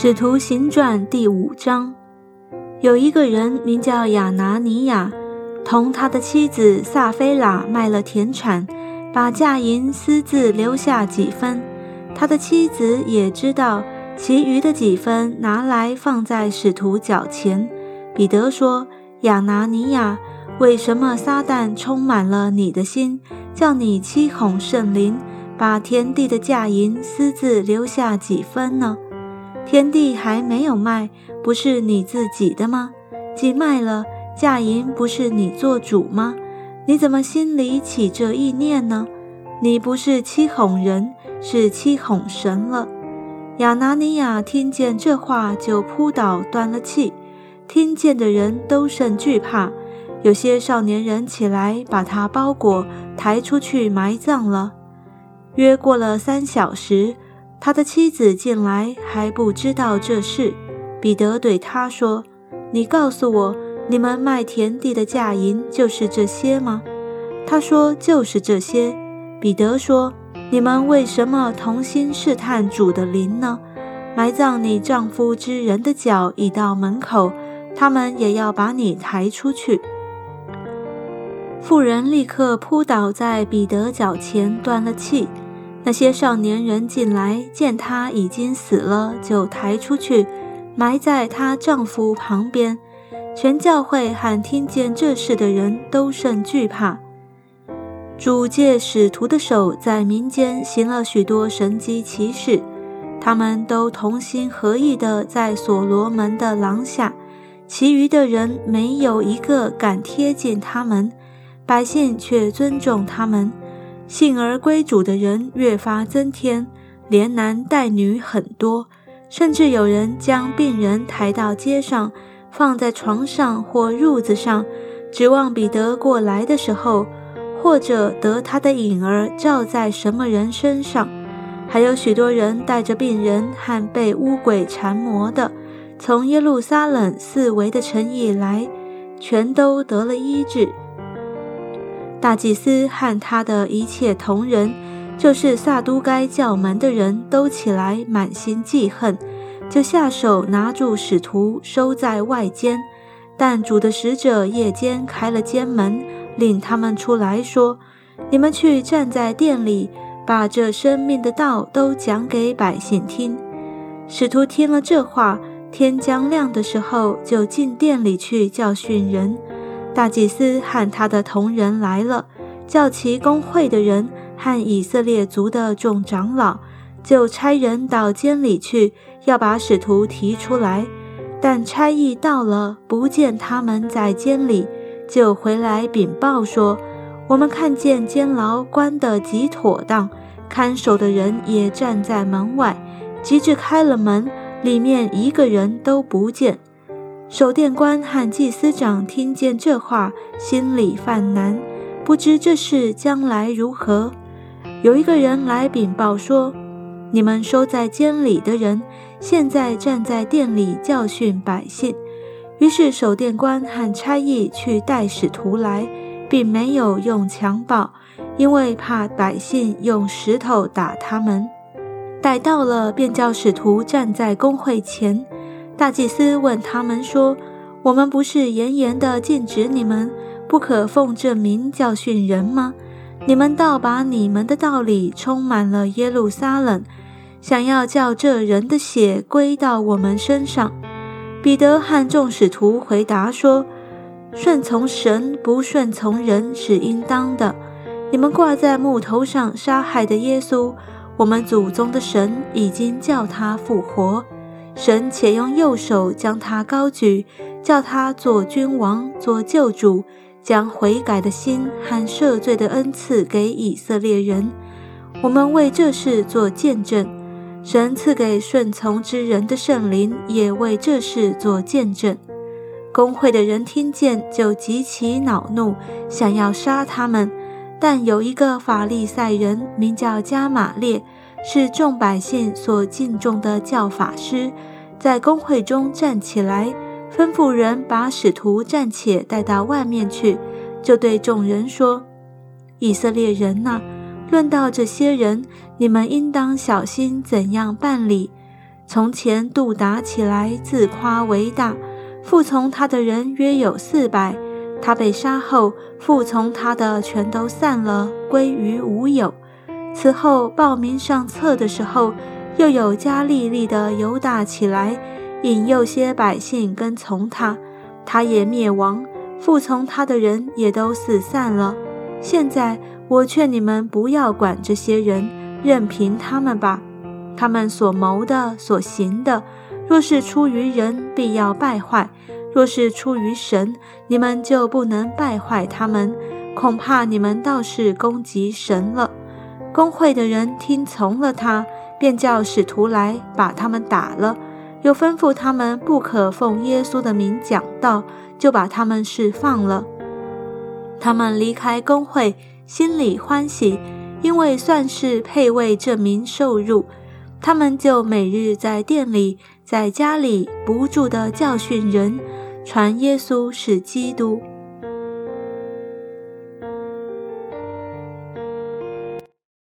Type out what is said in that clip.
使徒行传第五章，有一个人名叫亚拿尼亚，同他的妻子撒菲拉卖了田产，把价银私自留下几分。他的妻子也知道，其余的几分拿来放在使徒脚前。彼得说：“亚拿尼亚，为什么撒旦充满了你的心，叫你欺哄圣灵，把田地的价银私自留下几分呢？”田地还没有卖，不是你自己的吗？既卖了，价银不是你做主吗？你怎么心里起这意念呢？你不是欺哄人，是欺哄神了。亚拿尼亚听见这话，就扑倒，断了气。听见的人都甚惧怕。有些少年人起来，把他包裹，抬出去埋葬了。约过了三小时。他的妻子进来还不知道这事，彼得对他说：“你告诉我，你们卖田地的价银就是这些吗？”他说：“就是这些。”彼得说：“你们为什么同心试探主的灵呢？埋葬你丈夫之人的脚已到门口，他们也要把你抬出去。”妇人立刻扑倒在彼得脚前，断了气。那些少年人进来，见她已经死了，就抬出去，埋在她丈夫旁边。全教会和听见这事的人都甚惧怕。主借使徒的手在民间行了许多神迹奇事，他们都同心合意地在所罗门的廊下，其余的人没有一个敢贴近他们，百姓却尊重他们。幸而归主的人越发增添，连男带女很多，甚至有人将病人抬到街上，放在床上或褥子上，指望彼得过来的时候，或者得他的影儿照在什么人身上。还有许多人带着病人和被污鬼缠磨的，从耶路撒冷四围的城邑来，全都得了医治。大祭司和他的一切同人，就是撒都该教门的人都起来，满心记恨，就下手拿住使徒，收在外间。但主的使者夜间开了监门，领他们出来说：“你们去站在殿里，把这生命的道都讲给百姓听。”使徒听了这话，天将亮的时候，就进殿里去教训人。大祭司和他的同人来了，叫其公会的人和以色列族的众长老，就差人到监里去，要把使徒提出来。但差役到了，不见他们在监里，就回来禀报说：“我们看见监牢关得极妥当，看守的人也站在门外，及至开了门，里面一个人都不见。”守殿官和祭司长听见这话，心里犯难，不知这事将来如何。有一个人来禀报说：“你们收在监里的人，现在站在殿里教训百姓。”于是守殿官和差役去带使徒来，并没有用强暴，因为怕百姓用石头打他们。逮到了，便叫使徒站在公会前。大祭司问他们说：“我们不是严严的禁止你们不可奉这名教训人吗？你们倒把你们的道理充满了耶路撒冷，想要叫这人的血归到我们身上。”彼得和众使徒回答说：“顺从神，不顺从人是应当的。你们挂在木头上杀害的耶稣，我们祖宗的神已经叫他复活。”神且用右手将他高举，叫他做君王、做救主，将悔改的心和赦罪的恩赐给以色列人。我们为这事做见证。神赐给顺从之人的圣灵也为这事做见证。公会的人听见，就极其恼怒，想要杀他们。但有一个法利赛人，名叫加玛列。是众百姓所敬重的教法师，在公会中站起来，吩咐人把使徒暂且带到外面去，就对众人说：“以色列人呐，论到这些人，你们应当小心怎样办理。从前杜达起来，自夸为大，服从他的人约有四百。他被杀后，服从他的全都散了，归于无有。此后报名上册的时候，又有加利利的犹大起来，引诱些百姓跟从他，他也灭亡，服从他的人也都四散了。现在我劝你们不要管这些人，任凭他们吧。他们所谋的、所行的，若是出于人，必要败坏；若是出于神，你们就不能败坏他们。恐怕你们倒是攻击神了。工会的人听从了他，便叫使徒来把他们打了，又吩咐他们不可奉耶稣的名讲道，就把他们释放了。他们离开工会，心里欢喜，因为算是配为这名受辱。他们就每日在店里，在家里不住地教训人，传耶稣是基督。